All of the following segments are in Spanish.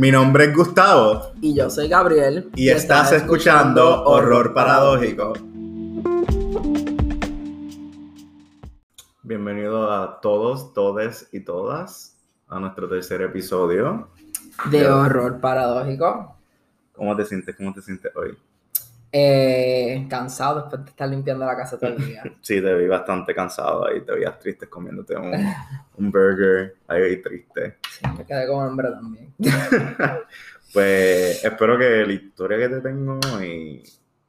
Mi nombre es Gustavo Y yo soy Gabriel. y estás escuchando Horror Paradójico. Bienvenido a todos, todes y todas a nuestro tercer episodio. De Horror Paradójico. ¿Cómo te sientes? ¿Cómo te sientes hoy? Eh, cansado después de estar limpiando la casa todo el día. Sí, te vi bastante cansado ahí, te veías triste comiéndote un, un burger ahí triste. Sí, me quedé con hambre también. Pues espero que la historia que te tengo y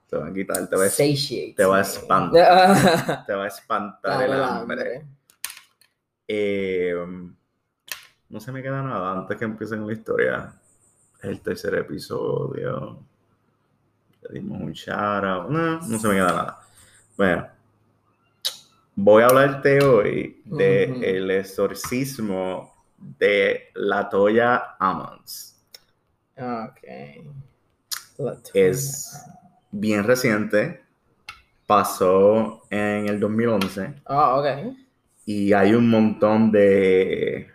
te va a quitar, te va a, Satiate. te va a espantar. te va a espantar el hambre. Eh, no se me queda nada antes que empiecen la historia. Es el tercer episodio. Le dimos un shout out. No, no se me queda nada. Bueno, voy a hablarte hoy de Ujú. el exorcismo de la Toya Ammons. Ok. Es bien reciente. Pasó en el 2011. Ah, ok. y hay un montón de,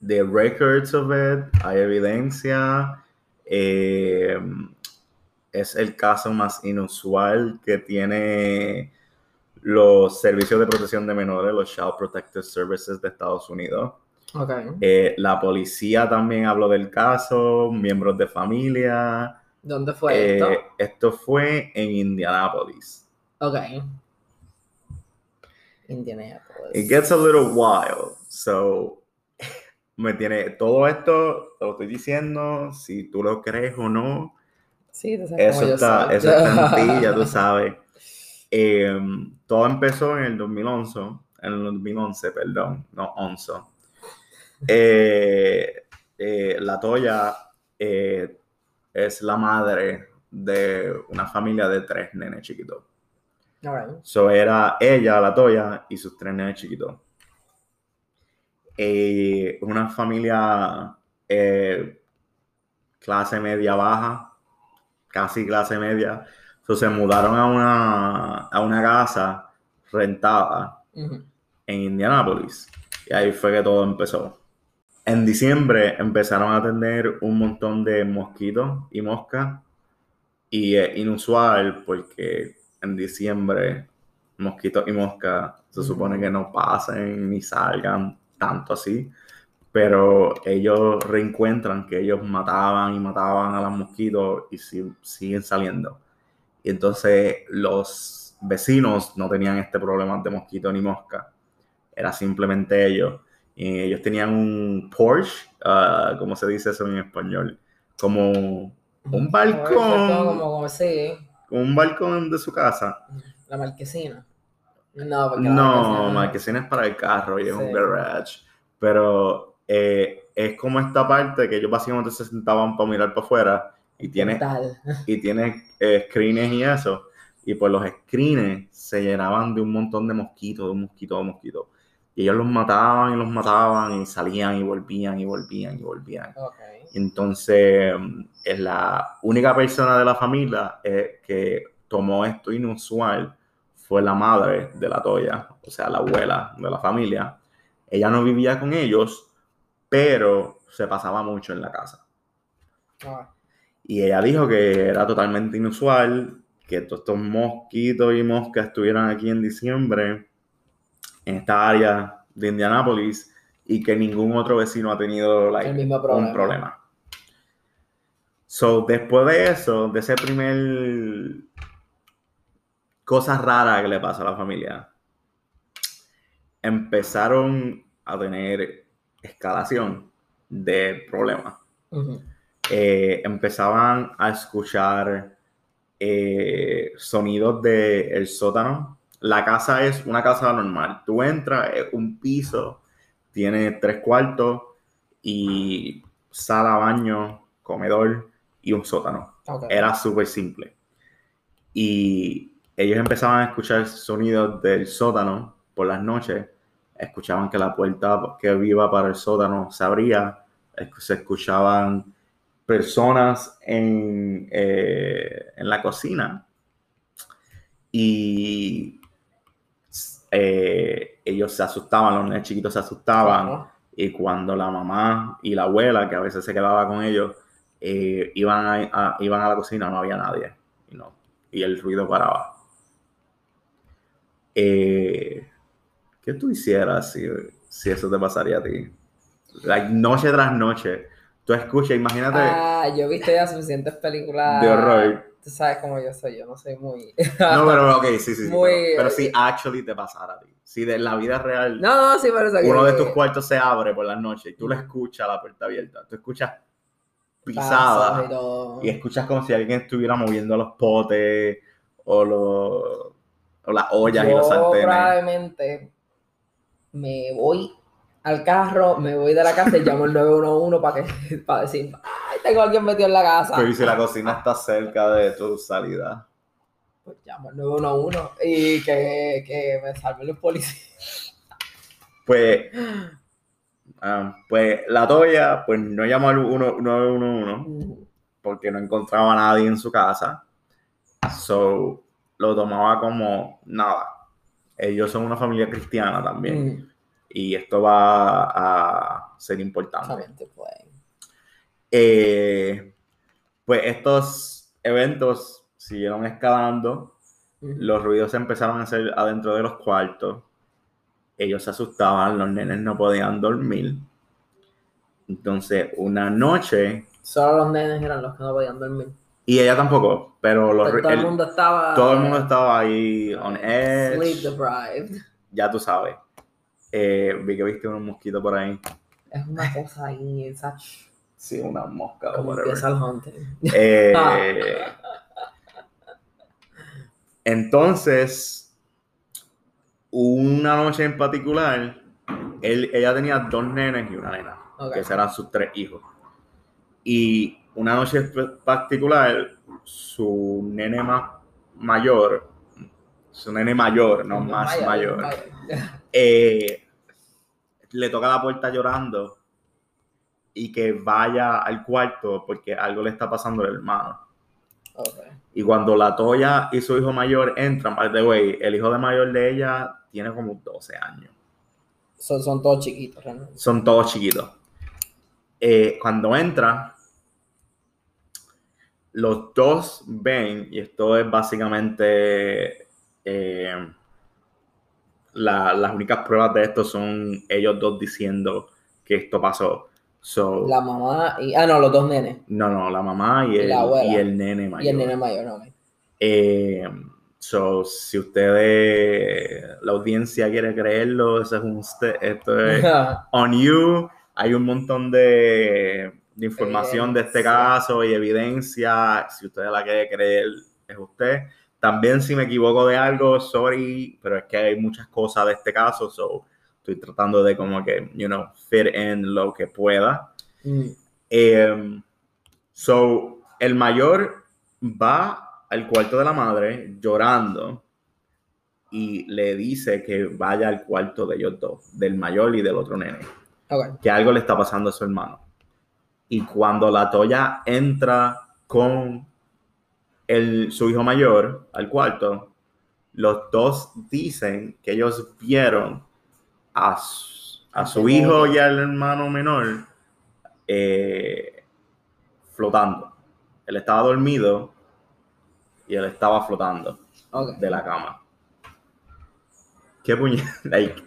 de records of it, hay evidencia. eh, es el caso más inusual que tiene los servicios de protección de menores, los Child Protective Services de Estados Unidos. Eh, la policía también habló del caso, miembros de familia. ¿Dónde fue Eh, esto? esto fue en Indianapolis. Ok. Indianapolis. It gets a little wild. So, me tiene todo esto, te lo estoy diciendo, si tú lo crees o no, Sí, tú sabes eso yo está, soy. eso está en ti, ya tú sabes. Eh, todo empezó en el 2011, en el 2011, perdón, no 11. Eh, eh, la Toya eh, es la madre de una familia de tres nenes chiquitos. Alright. So era ella, la Toya, y sus tres nenes chiquitos. Una familia eh, clase media baja, casi clase media. So se mudaron a una, a una casa rentada en Indianápolis. Y ahí fue que todo empezó. En diciembre empezaron a tener un montón de mosquitos y moscas. Y es inusual porque en diciembre mosquitos y moscas se supone que no pasen ni salgan tanto así. Pero ellos reencuentran que ellos mataban y mataban a los mosquitos y si- siguen saliendo. Y entonces los vecinos no tenían este problema de mosquito ni mosca. Era simplemente ellos. Y ellos tenían un Porsche, ah, ¿cómo se dice eso en español? Como un balcón. Como, como, como sí, un balcón de su casa. la marquesina. No, porque la No, marquesina- marquesina es para el carro y es un garage. Pero eh, es como esta parte que ellos básicamente se sentaban para mirar para afuera y tiene y tiene eh, screens y eso. Y pues los screens se llenaban de un montón de mosquitos, de un mosquito, de mosquitos. Y ellos los mataban y los mataban y salían y volvían y volvían y volvían. Entonces, es la única persona de la familia eh, que tomó esto inusual fue la madre de la Toya, o sea, la abuela de la familia. Ella no vivía con ellos, pero se pasaba mucho en la casa. Ah, Y ella dijo que era totalmente inusual que todos estos mosquitos y moscas estuvieran aquí en diciembre, en esta área de Indianápolis, y que ningún otro vecino ha tenido like, problema. un problema. So, después de eso, de ese primer cosa rara que le pasó a la familia, empezaron a tener escalación de problemas eh, empezaban a escuchar eh, sonidos del sótano. La casa es una casa normal. Tú entras, es un piso, tiene tres cuartos y sala, baño, comedor y un sótano. Era súper simple. Y ellos empezaban a escuchar sonidos del sótano por las noches. Escuchaban que la puerta que iba para el sótano se abría. Se escuchaban personas en, eh, en la cocina. Y eh, ellos se asustaban, los niños chiquitos se asustaban. Y cuando la mamá y la abuela, que a veces se quedaba con ellos, eh, iban, a, a- iban a la cocina, no había nadie. Y, no, y el ruido paraba. Eh, ¿Qué tú hicieras si, si eso te pasaría a ti? Like, noche tras noche, tú escuchas, imagínate Ah, yo he visto ya suficientes películas. de horror. Tú sabes cómo yo soy, yo no soy muy. No, pero ok, sí, sí, sí. Muy- pero, pero si actually te pasara a ti. Si de la vida real No, no, sí, pero eso que- uno de tus cuartos se abre por las noches y tú lo escuchas la puerta abierta, tú escuchas pisadas Pasos y escuchas como si alguien estuviera moviendo los potes o, los, o las ollas y los sartenes. probablemente me voy al carro, me voy de la casa y llamo al 911 para que para decir, ay, tengo a alguien metido en la casa. Pero y si la cocina está cerca de tu salida. Pues llamo al 911 y que, que me salven los policías. Pues, ah, pues la Toya pues no llamó al 1- 911 porque no encontraba a nadie en su casa. So, lo tomaba como nada. Ellos son una familia cristiana también. Mm, Y esto va a ser importante. pueden. Eh, pues estos eventos siguieron escalando. Mm. Los ruidos se empezaron a hacer adentro de los cuartos. Ellos se asustaban, los nenes no podían dormir. Entonces, una noche, Solo los nenes eran los que no podían dormir. Y ella tampoco, pero los, Pero todo el el- mundo estaba. todo el mundo estaba ahí on edge. Sleep deprived. ya tú sabes. Eh, vi que viste unos mosquitos por ahí. Es una cosa ahí, esa. Sí, una mosca o whatever. empieza el hunting. Eh, entonces, una noche en particular, él, ella tenía dos nenes y una nena, Ok. que eran sus tres hijos. Y una noche particular, su nene más mayor, su nene mayor, no más mayor, eh, le toca la puerta llorando y que vaya al cuarto porque algo le está pasando al hermano. Y cuando la Toya y su hijo mayor entran, by the way, el hijo de mayor de ella tiene como 12 años. Son, son todos chiquitos, realmente. Son todos chiquitos. Eh, cuando entra, los dos ven, y esto es básicamente eh, la- las únicas pruebas de esto son ellos dos diciendo que esto pasó. So, La mamá y. Ah, no, los dos nenes. no, no, la mamá y Y el, la y el nene mayor. Y el nene mayor, no. Eh, so, si ustedes, la audiencia quiere creerlo, eso es un esto es on you. Hay un montón de, de información de este Evidencia. caso y evidencia. Si usted la quiere creer, es usted. También si me equivoco de algo, sorry, pero es que hay muchas cosas de este caso, so estoy tratando de como que, you know, fit in lo que pueda. Mm. Eh, so, el mayor va al cuarto de la madre llorando y le dice que vaya al cuarto de ellos dos, del mayor y del otro nene, que algo le está pasando a su hermano. Y cuando la Toya entra con el, su hijo mayor al cuarto, los dos dicen que ellos vieron a, su- a su hijo y al hermano menor eh, flotando. Él estaba dormido y él estaba flotando de la cama. Qué puñeta. Like,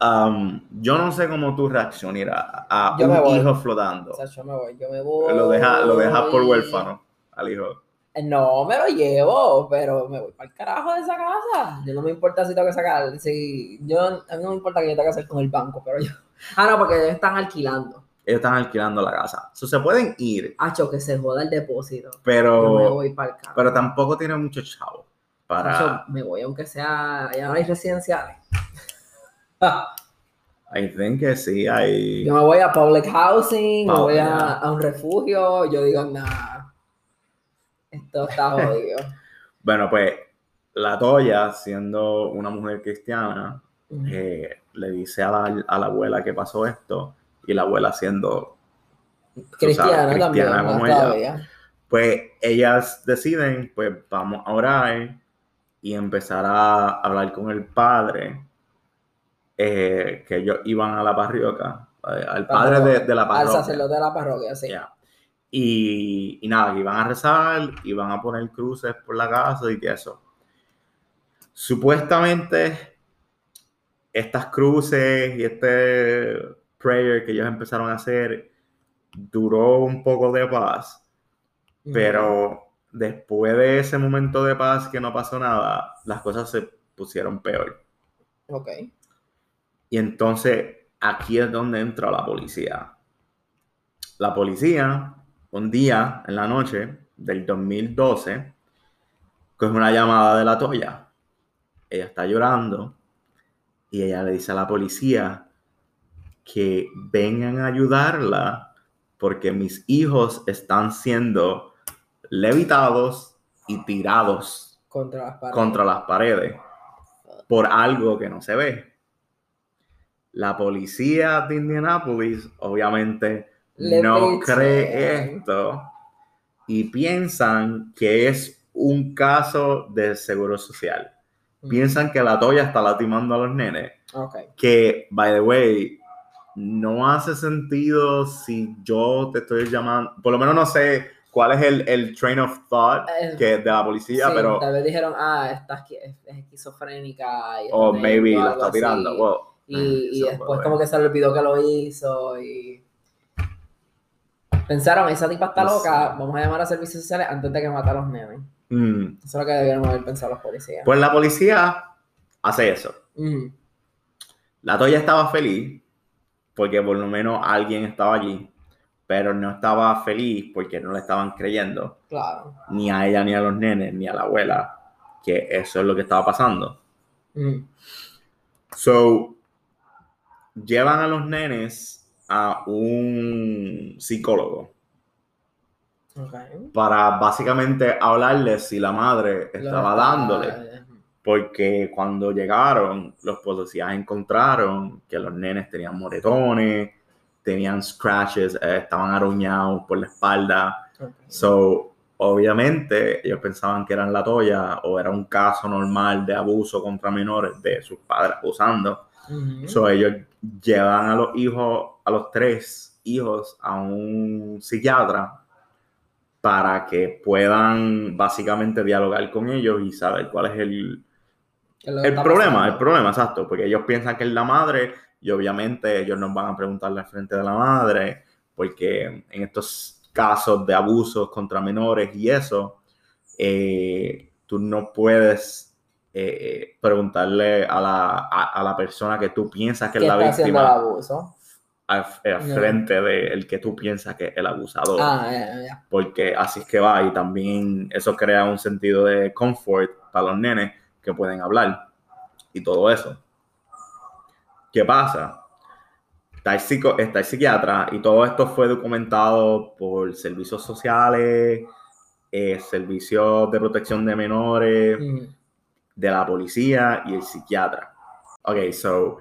um, yo no sé cómo tú reaccionarás a Yo me un hijo flotando. O sea, yo me voy, yo me voy. Lo dejas lo dejas por huérfano al hijo. Eh, No, me lo llevo, pero me voy para el carajo de esa casa. Yo no me importa si tengo que sacar. Si, yo, a mí no me importa que yo tenga que hacer con el banco, pero yo. Ah, no, porque ellos están alquilando. Ellos están alquilando la casa. So, se pueden ir, Hacho, que se joda el depósito. Yo me pero, voy para el carajo. pero tampoco tienen mucho chavo para... Me voy, aunque sea. Ya no hay residenciales. I think que sí, hay... Yo me voy a public housing, me voy a, yeah. a un refugio. Yo digo, nada. Esto está jodido. Bueno, pues la Toya, siendo una mujer cristiana, eh, le dice a la, a la abuela que pasó esto y la abuela siendo cristiana, cristiana también, como ella. todavía. pues ellas deciden pues vamos a orar y empezar a hablar con el padre eh, que ellos iban a la parroquia eh, al padre de, de la Al parroquia. sacerdote de la parroquia, sí. Ya. Y, y nada, que iban a rezar, iban a poner cruces por la casa y eso. Supuestamente, estas cruces y este prayer que ellos empezaron a hacer duró un poco de paz, Ujú. pero después de ese momento de paz que no pasó nada, las cosas se pusieron peor. Ok. Y entonces aquí es donde entra la policía. La policía, un día en la noche del 2012, coge una llamada de la Toya. Ella está llorando y ella le dice a la policía que vengan a ayudarla porque mis hijos están siendo levitados y tirados Contra las paredes. contra las paredes por algo que no se ve. La policía de Indianapolis obviamente Le no cree esto y piensan que es un caso de seguro social. Piensan que la toya está lastimando a los nenes. Ok. Que, by the way, no hace sentido si yo te estoy llamando. Por lo menos no sé cuál es el, el train of thought Eh, que de la policía, Sí, pero. Tal vez dijeron, ah, esqui- es, es esquizofrénica. Y O maybe algo está tirando. wow. Y, y después como que se le olvidó que lo hizo y pensaron, esa tipa está No loca, vamos a llamar a servicios sociales antes de que mate a los nenes. Mm. Eso es lo que debieron haber pensado los policías. Pues la policía hace eso. La Toya estaba feliz porque por lo menos alguien estaba allí, pero no estaba feliz porque no le estaban creyendo, claro. ni a ella, ni a los nenes, ni a la abuela, que eso es lo que estaba pasando. So, llevan a los nenes a un psicólogo para básicamente hablarles si la madre estaba está- dándole. Porque cuando llegaron, los policías encontraron que los nenes tenían moretones, tenían scratches, eh, estaban aruñados por la espalda. So, obviamente, ellos pensaban que eran la toya o era un caso normal de abuso contra menores de sus padres abusando. Ujú, So, ellos llevan a los hijos, a los tres hijos, a un psiquiatra para que puedan básicamente dialogar con ellos y saber cuál es el, ¿qué es lo que el problema, pasando? el problema, exacto, porque ellos piensan que es la madre y obviamente ellos nos van a preguntarle al frente de la madre, porque en estos casos de abusos contra menores y eso, eh, tú no puedes eh, preguntarle a la, a, a la persona que tú piensas que es ¿Qué la está haciendo el víctima abuso? al, frente del que tú piensas que es el abusador Ah, porque así es que va y también eso crea un sentido de confort para los nenes que pueden hablar y todo eso. ¿Qué pasa? Está el, psico- está el psiquiatra y todo esto fue documentado por servicios sociales, eh, servicios de protección de menores, Ujú, de la policía y el psiquiatra. Ok, so,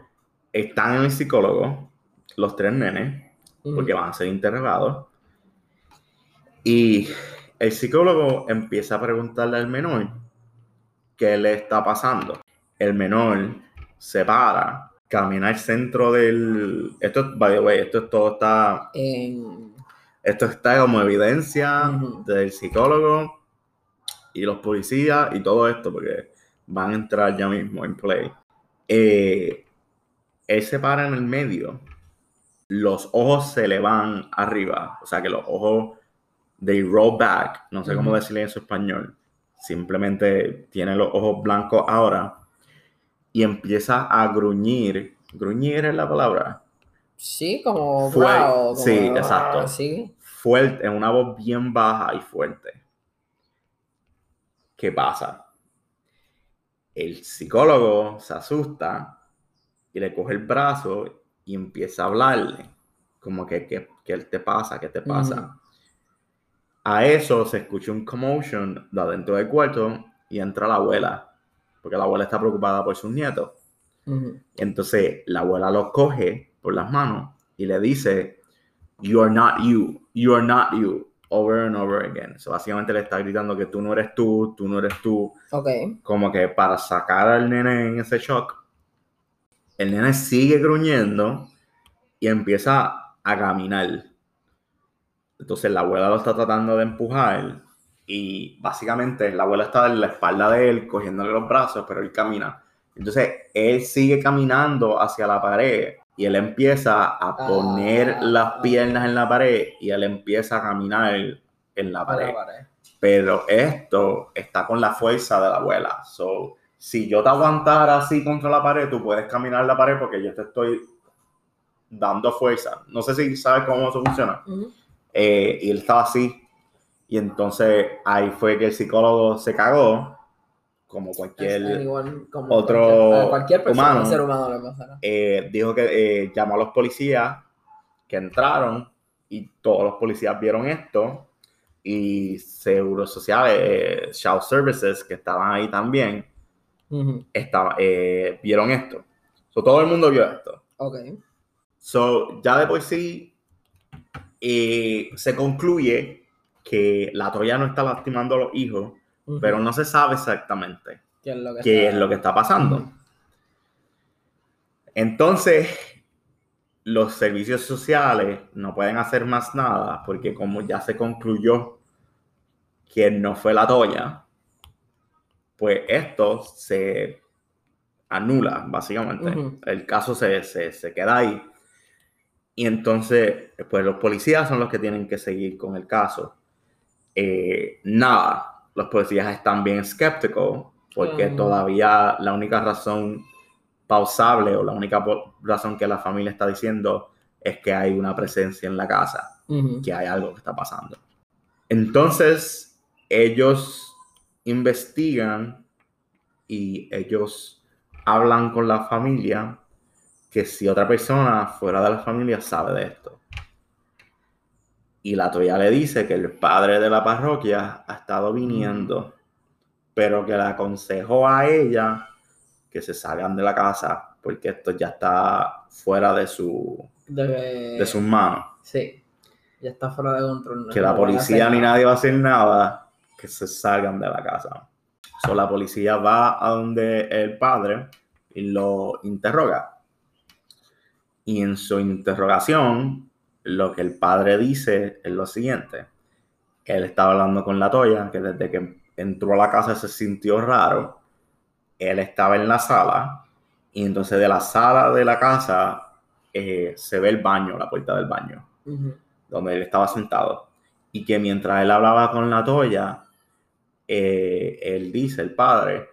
están en el psicólogo, los tres nenes, porque van a ser interrogados. Y el psicólogo empieza a preguntarle al menor qué le está pasando. El menor se para, camina al centro del... Esto, by the way, esto todo está... En- Esto está como evidencia del psicólogo y los policías y todo esto, porque van a entrar ya mismo en play. Eh, él se para en el medio, los ojos se le van arriba, o sea que los ojos they roll back, no sé cómo decirle eso en español, simplemente tiene los ojos blancos ahora y empieza a gruñir, gruñir es la palabra, Sí, como Fue- como- sí, exacto. Sí. fuerte, una voz bien baja y fuerte. ¿Qué pasa? El psicólogo se asusta y le coge el brazo y empieza a hablarle. Como que, ¿qué, qué te pasa? ¿Qué te pasa? A eso se escucha un commotion de adentro del cuarto y entra la abuela. Porque la abuela está preocupada por sus nietos. Entonces la abuela lo coge por las manos y le dice, You are not you, you are not you, over and over again. So, básicamente le está gritando que tú no eres tú, tú no eres tú, Ok. como que para sacar al nene en ese shock. El nene sigue gruñendo y empieza a caminar. Entonces la abuela lo está tratando de empujar y básicamente la abuela está en la espalda de él cogiéndole los brazos, pero él camina. Entonces él sigue caminando hacia la pared y él empieza a poner Ah. las piernas en la pared y él empieza a caminar en la pared. la pared. Pero esto está con la fuerza de la abuela. So, si yo te aguantara así contra la pared, tú puedes caminar la pared porque yo te estoy dando fuerza. No sé si sabes cómo eso funciona. Ujú. Eh, y él estaba así. Y entonces ahí fue que el psicólogo se cagó, como cualquier... igual como otro cualquier, a cualquier persona, humano. ser humano le pasará. eh, dijo que eh, llamó a los policías que entraron y todos los policías vieron esto y Seguro Social, eh, Child Services, que estaban ahí también, estaba, eh, vieron esto. So, todo el mundo vio esto. Ok. So, ya de por sí eh, se concluye que la Toya no está lastimando a los hijos, Pero no se sabe exactamente ¿Qué es lo que, qué está- es lo que está pasando. Entonces, los servicios sociales no pueden hacer más nada porque como ya se concluyó que no fue la Toya, pues esto se anula, básicamente. Ujú. El caso se, se, se queda ahí. Y entonces, pues los policías son los que tienen que seguir con el caso. Eh, nada, los policías están bien escépticos porque todavía la única razón pausable o la única razón que la familia está diciendo es que hay una presencia en la casa, que hay algo que está pasando. Entonces, ellos investigan y ellos hablan con la familia que si otra persona fuera de la familia sabe de esto. Y la Toya le dice que el padre de la parroquia ha estado viniendo, pero que le aconsejó a ella que se salgan de la casa porque esto ya está fuera de su De, de sus manos. Sí. Ya está fuera de control. Que no la puede policía ni nadie va a hacer nada, que se salgan de la casa. So, la policía va a donde el padre y lo interroga. Y en su interrogación, lo que el padre dice es lo siguiente. Él estaba hablando con la Toya, que desde que entró a la casa se sintió raro. Él estaba en la sala y entonces de la sala de la casa eh, se ve el baño, la puerta del baño donde él estaba sentado, y que mientras él hablaba con la Toya, eh, él dice, el padre,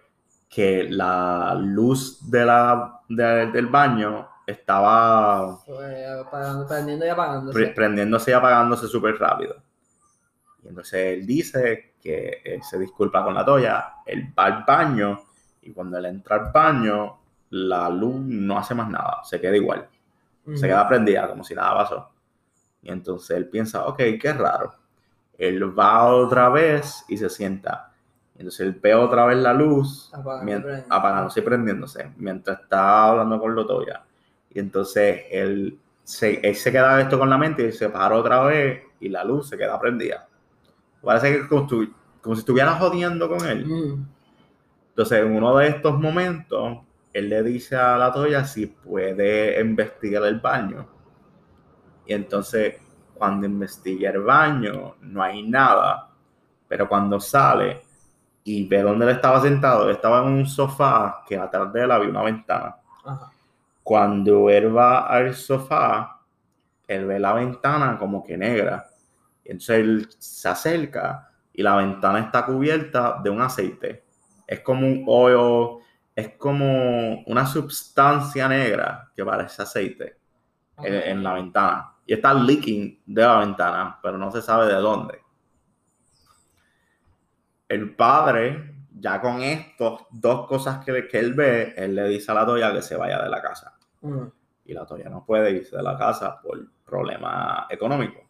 que la luz de la, de- del baño estaba Fue apagando- prendiendo y apagándose. pre- prendiéndose y apagándose súper rápido. Y entonces él dice que él se disculpa con la Toya, él va al baño, y cuando él entra al baño, la luz no hace más nada, se queda igual se queda prendida como si nada pasó. Y entonces él piensa, ok, qué raro. Él va otra vez y se sienta. Entonces él ve otra vez la luz apagándose y prendiéndose mientras está hablando con Lotoya. Y entonces él se, él se queda esto con la mente y se para otra vez y la luz se queda prendida. Parece que como, si estuviera jodiendo con él. Ujú. Entonces, en uno de estos momentos, él le dice a la Toya si puede investigar el baño. Y entonces, cuando investiga el baño, no hay nada. Pero cuando sale y ve dónde él estaba sentado, él estaba en un sofá que atrás de él había una ventana. Ajá. Cuando él va al sofá, él ve la ventana como que negra. Entonces él se acerca y la ventana está cubierta de un aceite. Es como un hoyo, es como una sustancia negra que parece aceite en, en la ventana. Y está leaking de la ventana, pero no se sabe de dónde. El padre, ya con estas dos cosas que, que él ve, él le dice a la Toya que se vaya de la casa Ujú. y la Toya no puede irse de la casa por problemas económicos.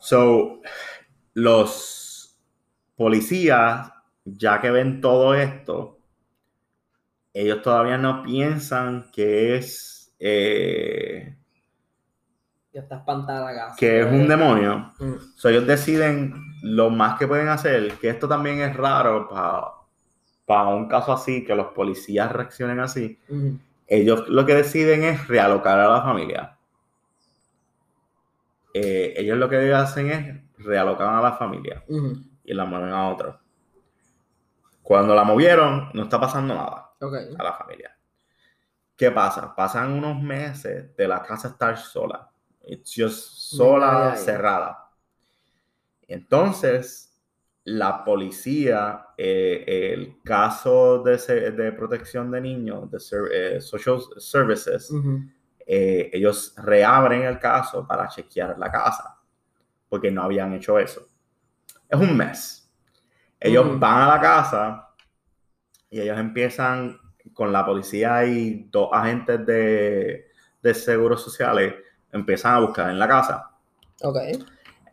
So, los policías, ya que ven todo esto, ellos todavía no piensan que es, eh, Ya está espantada la casa. que es un demonio. Ujú. So, ellos deciden lo más que pueden hacer, que esto también es raro para un caso así, que los policías reaccionen así, ellos lo que deciden es realocar a la familia. Eh, ellos lo que hacen es realocar a la familia y la mueven a otro. Cuando la movieron, no está pasando nada a la familia. ¿Qué pasa? Pasan unos meses de la casa estar sola. It's just sola, cerrada. Entonces, la policía, eh, el caso de, de protección de niños, de eh, social services, eh, ellos reabren el caso para chequear la casa, porque no habían hecho eso. Es un mes. Ellos van a la casa y ellos empiezan con la policía y dos agentes de, de seguros sociales, empiezan a buscar en la casa.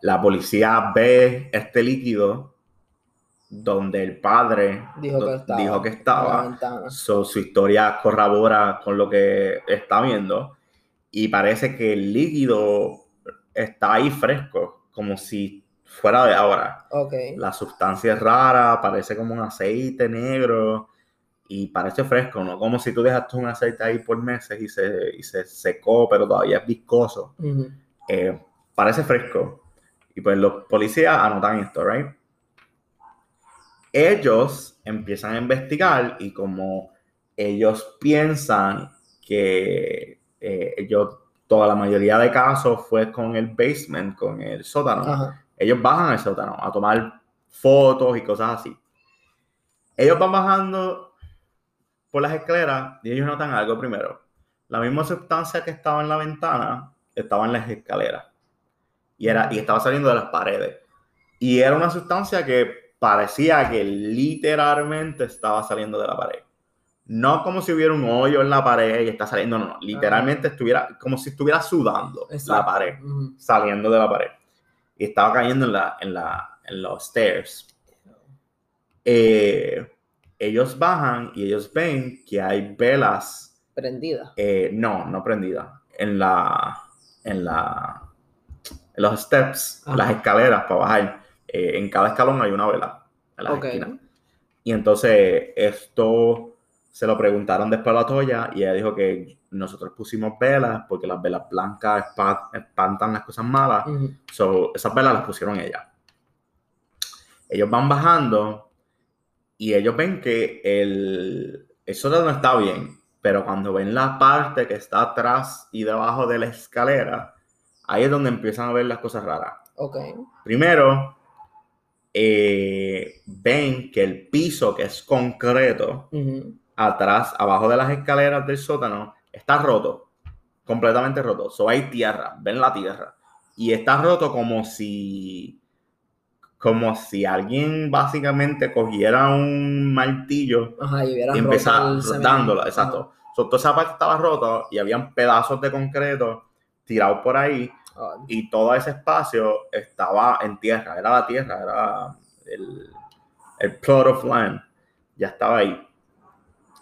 La policía ve este líquido donde el padre Dijo que estaba. dijo que estaba. So, su historia corrobora con lo que está viendo y parece que el líquido está ahí fresco, como si fuera de ahora. La sustancia es rara, parece como un aceite negro y parece fresco, ¿no? Como si tú dejaste un aceite ahí por meses y se, y se secó, pero todavía es viscoso. Ujú. Eh, parece fresco. Y pues los policías anotan esto, ¿right? Ellos empiezan a investigar y como ellos piensan que eh, ellos, toda la mayoría de casos fue con el basement, con el sótano, Ajá. ellos bajan al sótano a tomar fotos y cosas así. Ellos van bajando por las escaleras y ellos notan algo primero. La misma sustancia que estaba en la ventana estaba en las escaleras y, era, y estaba saliendo de las paredes. Y era una sustancia que parecía que literalmente estaba saliendo de la pared. No como si hubiera un hoyo en la pared y está saliendo, no, no, literalmente estuviera como si estuviera sudando la Exacto. pared Ujú. saliendo de la pared. Y estaba cayendo en, la, en, la, en los stairs. Eh, ellos bajan y ellos ven que hay velas, Prendida. eh, no, no prendidas, en la, en la, en los steps, Ajá. las escaleras para bajar. Eh, en cada escalón hay una vela en las Ok. esquinas. Y entonces esto se lo preguntaron después a la Toya y ella dijo que nosotros pusimos velas porque las velas blancas espa- espantan las cosas malas. Ujú. So, esas velas las pusieron ella. Ellos van bajando y ellos ven que el, el sótano está bien, pero cuando ven la parte que está atrás y debajo de la escalera, ahí es donde empiezan a ver las cosas raras. Ok. Primero, eh, ven que el piso que es concreto Ujú. atrás, abajo de las escaleras del sótano, está roto, completamente roto. So hay tierra, ven la tierra. Y está roto como si, como si alguien básicamente cogiera un martillo Ajá, y y empezara dándola, exacto. So, toda esa parte estaba rota y habían pedazos de concreto tirados por ahí Y todo ese espacio estaba en tierra, era la tierra, era el, el plot of land, ya estaba ahí.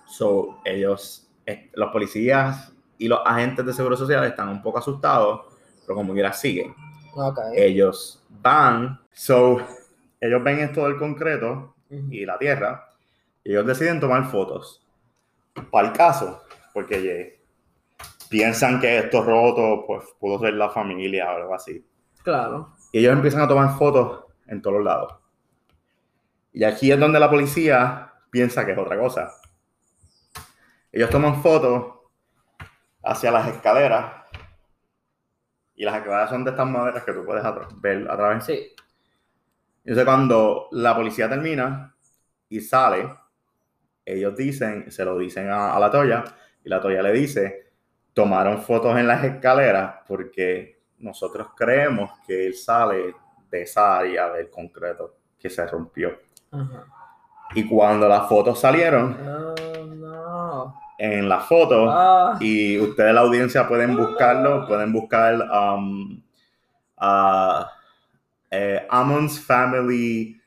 So, ellos, eh, los policías y los agentes de seguro social están un poco asustados, pero como quiera siguen. Ok. Ellos van, so, ellos ven esto del concreto y la tierra, y ellos deciden tomar fotos. Para el caso, porque piensan que esto roto, pues pudo ser la familia o algo así. Claro. Y ellos empiezan a tomar fotos en todos los lados. Y aquí es donde la policía piensa que es otra cosa. Ellos toman fotos hacia las escaleras. Y las escaleras son de estas maderas que tú puedes atra- ver a través. Sí. Entonces cuando la policía termina y sale, ellos dicen, se lo dicen a, a la Toya, y la Toya le dice, tomaron fotos en las escaleras porque nosotros creemos que él sale de esa área del concreto que se rompió. Ajá. Y cuando las fotos salieron, Oh, no. en las fotos, Ah. y ustedes la audiencia pueden buscarlo, pueden buscar um, eh, Amon's Family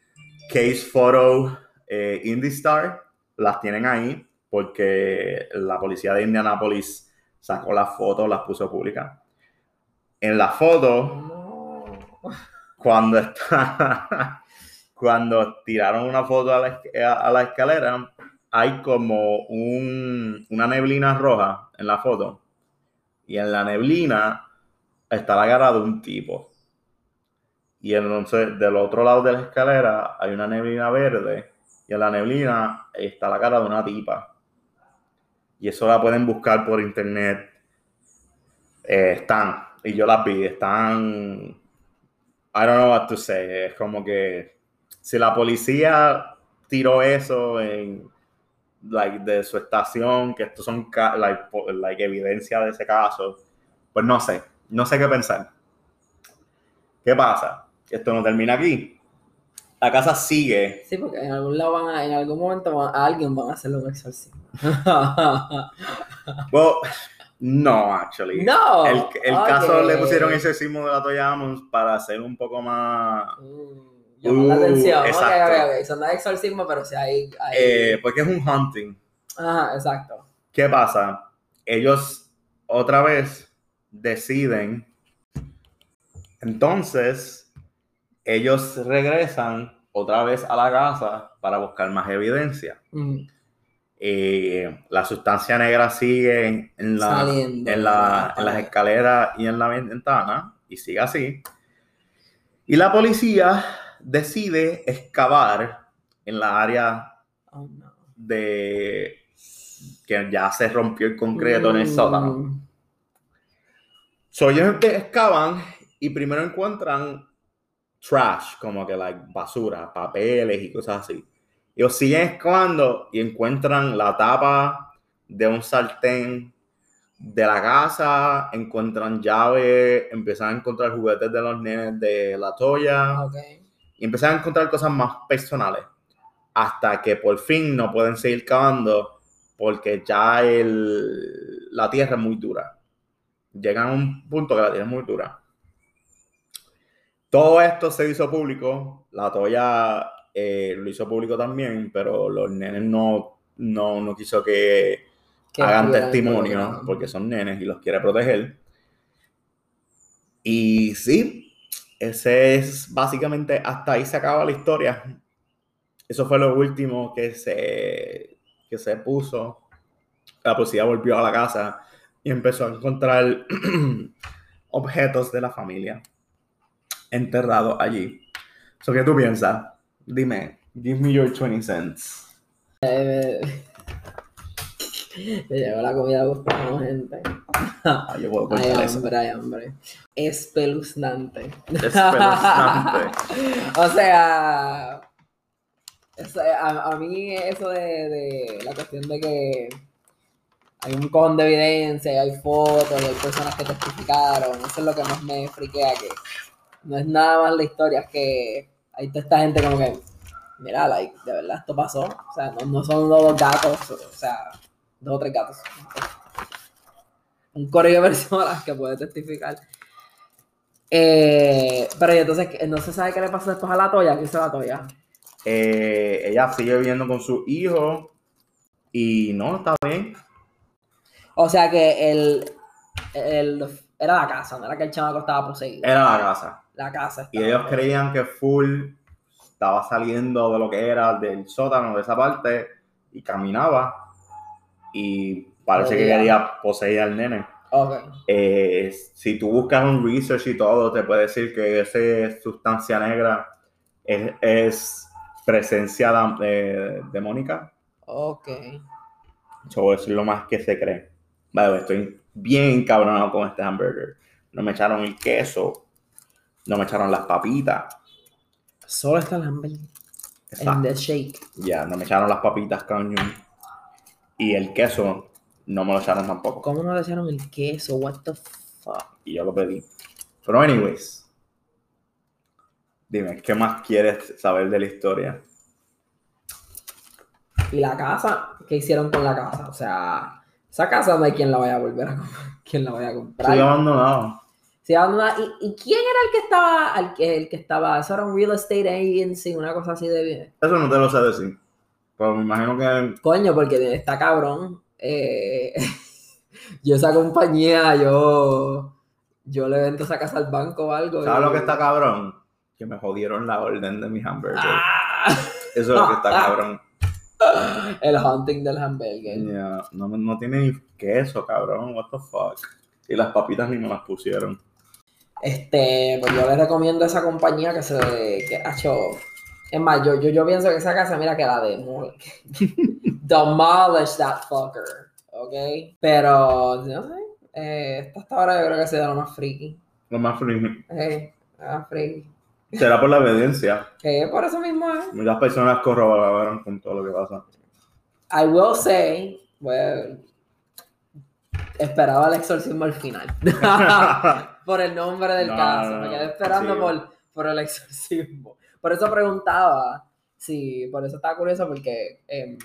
Case Photo eh, IndyStar, las tienen ahí porque la policía de Indianapolis sacó las fotos, las puso públicas. En la foto, No. cuando está, cuando tiraron una foto a la, a la escalera, hay como un, una neblina roja en la foto. Y en la neblina está la cara de un tipo. Y entonces del otro lado de la escalera hay una neblina verde. Y en la neblina está la cara de una tipa. Y eso la pueden buscar por internet. Eh, están. Y yo las vi. Están. I don't know what to say. Es como que si la policía tiró eso en like, de su estación, que estos son like, like, evidencia de ese caso, pues no sé, no sé qué pensar. ¿Qué pasa? Esto no termina aquí. La casa sigue. Sí, porque en algún lado van a, en algún momento a alguien van a hacerle un exorcismo. well, no, actually. No. El, el caso le pusieron exorcismo de la Toya para hacer un poco más. Mm llamar la Uh, atención. exacto. Ok, ok, ok. Son de exorcismo, pero si hay. hay... Eh, porque es un hunting. Ajá, exacto. ¿Qué pasa? Ellos otra vez deciden. Entonces, ellos regresan otra vez a la casa para buscar más evidencia. Mm. Eh, la sustancia negra sigue en, en la, Saliendo. en, la- en las escaleras y en la ventana, y sigue así. Y la policía decide excavar en la área Oh, no. de que ya se rompió el concreto en el Mm. sótano. So, ellos excavan y primero encuentran trash, como que like, basura, papeles y cosas así. Ellos siguen excavando y encuentran la tapa de un sartén de la casa, encuentran llaves, empiezan a encontrar juguetes de los nenes de la toya Ok. y empiezan a encontrar cosas más personales hasta que por fin no pueden seguir cavando porque ya el, la tierra es muy dura. Llegan a un punto que la tierra es muy dura. Todo esto se hizo público, la Toya eh, lo hizo público también, pero los nenes no, no, no quiso que Que hagan testimonio porque son nenes y los quiere proteger. Y sí, ese es básicamente hasta ahí se acaba la historia. Eso fue lo último que se, que se puso. La policía volvió a la casa y empezó a encontrar objetos de la familia enterrados allí. So, ¿Qué tú piensas? Dime, give me your 20 cents. Me llegó la comida gustando, gente. Ah, yo puedo eso. hambre, hay hambre. Espeluznante. Espeluznante. o sea, eso- a, a mí eso de, de la cuestión de que hay un cojón de evidencia, y hay fotos, y hay personas que testificaron, eso es lo que más me friquea, que no es nada más la historia, es que hay toda esta gente como que, mira, like, de verdad esto pasó, o sea, no, no son dos gatos, o sea, dos o tres gatos. Un corillo de personas que puede testificar. Eh, pero y entonces no se sabe qué le pasó después a la toya, ¿qué hizo la toya? Eh, ella sigue viviendo con su hijo y no, está bien. O sea que el, el- era la casa, no era que el chamaco estaba poseído. Era la casa. La casa. Y ellos creían que Full estaba saliendo de lo que era del sótano, de esa parte, y caminaba. Y parece que quería poseer al nene. Ok. Eh, si tú buscas un research y todo, te puede decir que esa sustancia negra es, es presencia eh, demónica. Ok. So, eso es lo más que se cree. Vale, estoy bien encabronado con este hamburger. No me echaron el queso. No me echaron las papitas. Solo está el hambre en the shake. Ya, no me echaron las papitas, coño. Y el queso no me lo echaron tampoco. ¿Cómo no le echaron el queso? What the fuck? Y yo lo pedí. Pero, anyways. Dime, ¿qué más quieres saber de la historia? Y la casa, ¿qué hicieron con la casa? O sea, esa casa no hay quien la vaya a volver a comprar. ¿Quién la vaya a comprar? Estoy abandonado. Se ¿Y, ¿Y quién era el que estaba? El que, el que estaba, eso era un real estate agency, una cosa así de bien. Eso no te lo sé decir. Pero me imagino que Coño, porque está cabrón. Eh, yo esa compañía, yo, yo le vendo esa casa al banco o algo. ¿Sabes y- lo que está cabrón? Que me jodieron la orden de mi hamburger. ¡Ah! Eso es lo que está cabrón. El hunting del hamburger. Yeah, no, no tiene ni queso, cabrón. What the fuck. Y las papitas ni me las pusieron. Este, pues yo les recomiendo esa compañía que se que ha hecho. Es más, yo, yo, yo pienso que esa casa, mira que la de Demolish that fucker. ¿Ok? Pero, no sé. Eh, esta hasta ahora yo creo que ha sido lo más freaky. Lo más feliz. Eh, lo más. Será por la obediencia. Que por eso mismo es. Muchas personas corroboraron con todo lo que pasa. I will say, well, esperaba el exorcismo al final. por el nombre del No, caso. no, Me no. quedé esperando Sí. por, por el exorcismo. Por eso preguntaba, sí, por eso estaba curioso, porque em,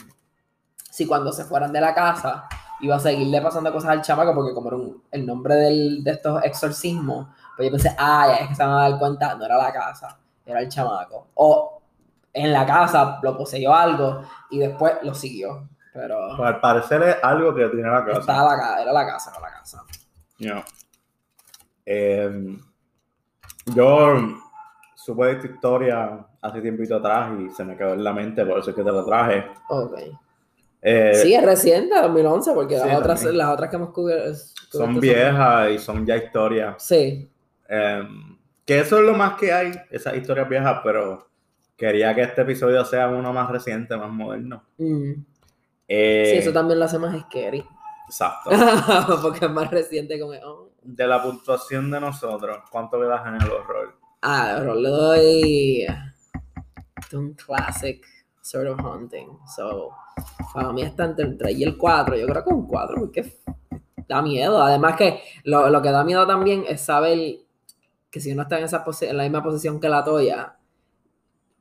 si cuando se fueran de la casa iba a seguirle pasando cosas al chamaco, porque como era un- el nombre del- de estos exorcismos, pues yo pensé, ah, ya es que se van a dar cuenta, no era la casa, era el chamaco. O en la casa lo poseyó algo y después lo siguió. Pero Pues al parecer es algo que tiene la casa. estaba la, era la casa, era la casa. Yeah. Eh, yo supe de esta historia hace tiempito atrás y se me quedó en la mente, por eso es que te la traje. Ok. Eh, Sí, es reciente, 2011, porque sí, las, otras, las otras que hemos cubierto son viejas y son ya historias. Sí, Eh, que eso es lo más que hay, esas historias viejas, pero quería que este episodio sea uno más reciente, más moderno. mm. Eh, sí, eso también lo hace más scary. Exacto. porque es más reciente como... oh. De la puntuación de nosotros, ¿cuánto le das en el horror? Ah, pero le doy un classic sort of hunting. So, para mí está entre el 3 y el 4. Yo creo que un 4 porque da miedo. Además que lo, lo que da miedo también es saber que si uno está en, esa en la misma posición que la Toya,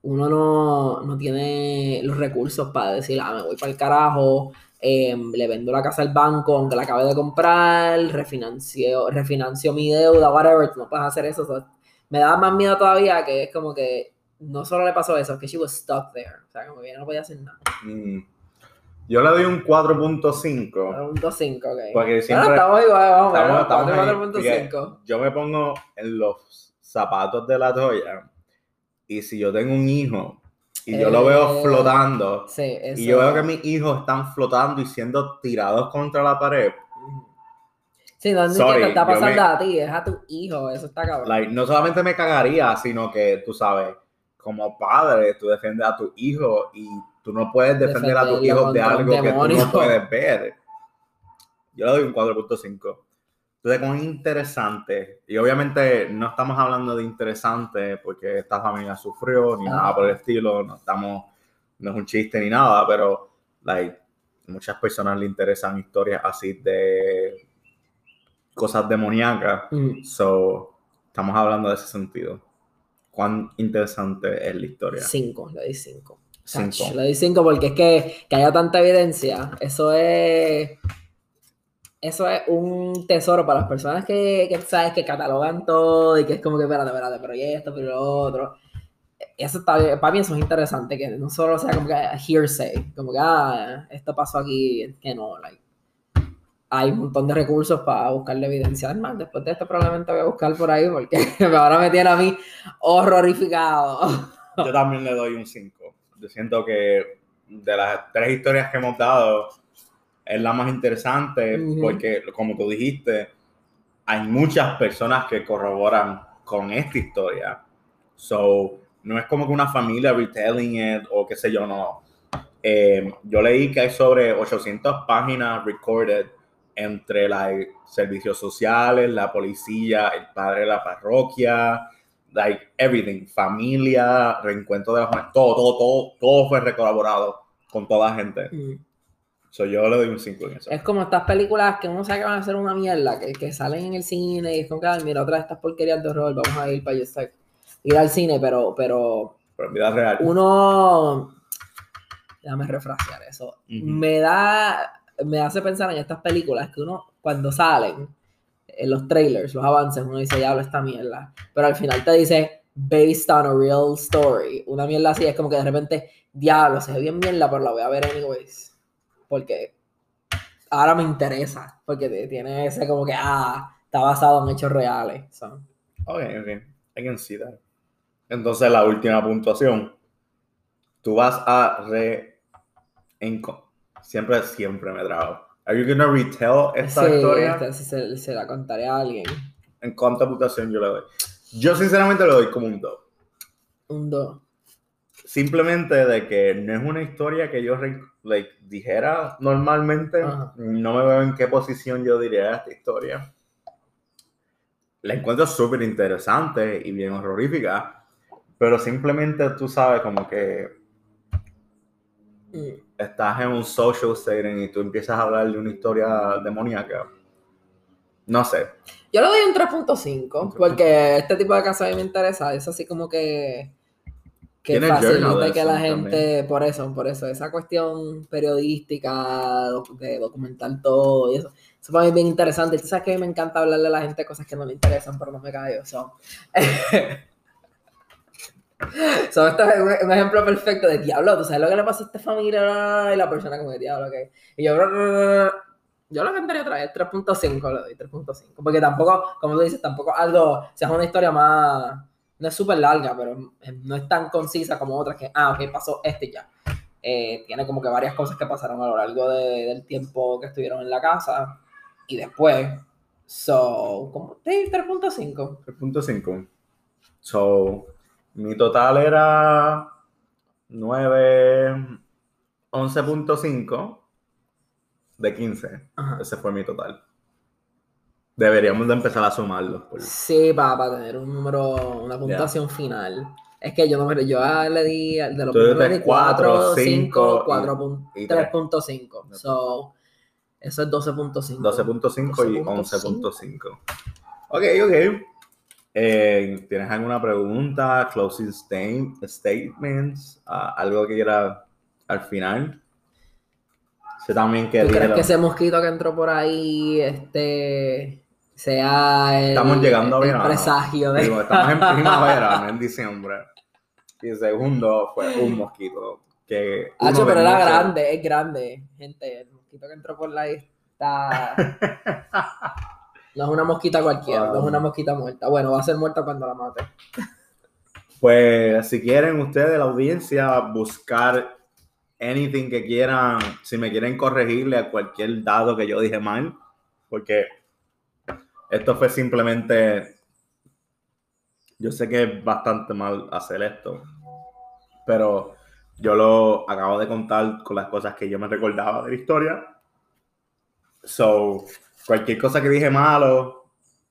uno no, no tiene los recursos para decir, ah, me voy para el carajo, eh, le vendo la casa al banco aunque la acabe de comprar, refinancio, refinancio mi deuda, whatever, no puedes hacer eso. so, me da más miedo todavía que es como que no solo le pasó eso, es que she was stuck there. O sea, como que ella no podía hacer nada. Mm. Yo le doy un 4.5. Era un 2.5, ok. Porque siempre- Bueno, estamos igual, vamos, Estamos- a estamos ahí, 4.5. Yo me pongo en los zapatos de la toalla y si yo tengo un hijo y yo lo veo Eh, flotando Sí, eso. y yo veo que mis hijos están flotando y siendo tirados contra la pared, Sí, no es Sorry, que te está pasando me- a ti, es a tu hijo, eso está cabrón. like, no solamente me cagaría, sino que tú sabes, como padre, tú defiendes a tu hijo y tú no puedes defender a tus hijos de algo que tú no puedes ver. Yo le doy un 4.5. Entonces, con interesante, y obviamente no estamos hablando de interesante porque esta familia sufrió ni nada por el estilo, no estamos, no es un chiste ni nada, pero like, muchas personas le interesan historias así de cosas demoníacas. Mm, So, estamos hablando de ese sentido. ¿Cuán interesante es la historia? Cinco, le di cinco. Cinco. Sach, Le di cinco porque es que, que haya tanta evidencia, eso es. Eso es un tesoro para las personas que, que, sabes que catalogan todo y que es como que espérate, espérate, pero y esto, pero lo otro. Eso está bien, para mí eso es interesante, que no solo sea como que hearsay, como que ah, esto pasó aquí, que no, like, hay un montón de recursos para buscarle evidencia. Además, después de esto probablemente voy a buscar por ahí porque ahora me tiene a mí horrorificado. Yo también le doy un 5. Yo siento que de las tres historias que hemos dado, es la más interesante Ujú. porque, como tú dijiste, hay muchas personas que corroboran con esta historia. So, no es como que una familia retelling it o qué sé yo, no. Eh, yo leí que hay sobre 800 páginas recorded entre los servicios sociales, la policía, el padre de la parroquia, like everything, familia, reencuentro de la todo, todo, todo, todo fue recolaborado con toda la gente. Mm. So, yo le doy un 5 en eso. Es como estas películas que uno sabe que van a ser una mierda, que, que salen en el cine y es como que, "Ay, mira, otra de estas porquerías de horror, vamos a ir para estar- ir al cine, pero, pero Pero en vida real. uno, déjame refrasear eso, me da, me hace pensar en estas películas que uno, cuando salen, en los trailers, los avances, uno dice, diablo, esta mierda, pero al final te dice, based on a real story, una mierda así, es como que de repente, diablo, se ve bien mierda, pero la voy a ver anyways, porque ahora me interesa, porque tiene ese como que, ah, está basado en hechos reales. so. Ok, ok. I can see that. Entonces, la última puntuación. Tú vas a co- siempre, siempre me trago. Are you gonna retell esta Sí, historia? esta se la contaré a alguien. ¿En cuánta puntuación yo le doy? Yo sinceramente le doy como un 2. Un 2. Simplemente de que no es una historia que yo like, dijera normalmente. Ajá. No me veo en qué posición yo diría esta historia. La encuentro súper interesante y bien horrorífica. Pero simplemente tú sabes como que Mm. estás en un social setting y tú empiezas a hablar de una historia demoníaca. No sé. Yo le doy un 3.5 porque este tipo de casos a mí me interesa. Es así como que. Que facilita que la gente. también. Por eso, por eso. Esa cuestión periodística, de documentar todo y eso. Eso para mí es bien interesante. Tú sabes que a mí me encanta hablarle a la gente cosas que no le interesan, pero no me callo. So. So, esto es un, un ejemplo perfecto de diablo. ¿Tú sabes lo que le pasó a esta familia? Y la persona como de diablo, ok. Y yo, yo lo cantaría otra vez, 3.5 le doy, 3.5. Porque tampoco, como tú dices, tampoco algo, o sea, es una historia más, no es súper larga, pero no es tan concisa como otras que, ah, ok, pasó este ya. Eh, tiene como que varias cosas que pasaron a lo largo de- del tiempo que estuvieron en la casa y después. So, como, sí, 3.5. 3.5. So, mi total era 9, 11.5 de 15. Ajá. Ese fue mi total. Deberíamos de empezar a sumarlos. por- Sí, para, tener un número, una puntuación final. Es que yo no me yo le di de los diste 4, cuatro, 5, cinco 4, y- y tres. 3.5. So, eso es 12.5. 12.5 y 11.5. Ok, ok. Eh, ¿Tienes alguna pregunta? Closing statements? Ah, ¿Algo que quieras al final? Sé también que ¿Tú crees que ese mosquito que entró por ahí este, sea el, Estamos llegando a verano. presagio de... Digo, estamos en primavera, no en diciembre. Y el segundo fue un mosquito. Que Hacho, pero era grande, es grande, gente. El mosquito que entró por ahí está... No es una mosquita cualquiera, no es una mosquita muerta. Bueno, va a ser muerta cuando la mate. Pues si quieren ustedes, la audiencia, buscar anything que quieran, si me quieren corregirle a cualquier dado que yo dije mal, porque esto fue simplemente, yo sé que es bastante mal hacer esto, pero yo lo acabo de contar con las cosas que yo me recordaba de la historia. So, cualquier cosa que dije malo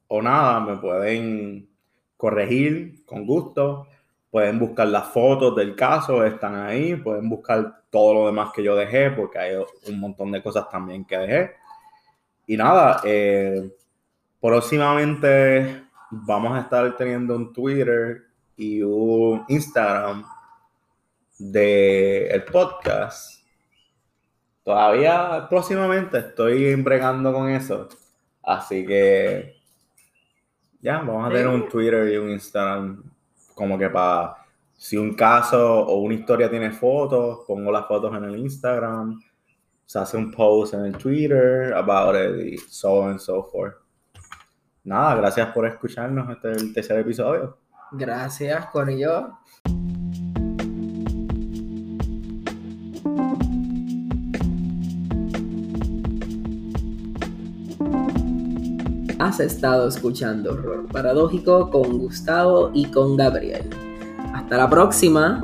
o nada, me pueden corregir con gusto. Pueden buscar las fotos del caso, están ahí. Pueden buscar todo lo demás que yo dejé, porque hay un montón de cosas también que dejé. Y nada, eh, próximamente vamos a estar teniendo un Twitter y un Instagram del podcast. Todavía próximamente estoy bregando con eso. Así que ya, vamos a tener un Twitter y un Instagram como que para si un caso o una historia tiene fotos, pongo las fotos en el Instagram, se hace un post en el Twitter about it y so on and so forth. Nada, gracias por escucharnos. Este es el tercer episodio. Gracias, Corillo. Has estado escuchando Horror Paradójico con Gustavo y con Gabriel. Hasta la próxima.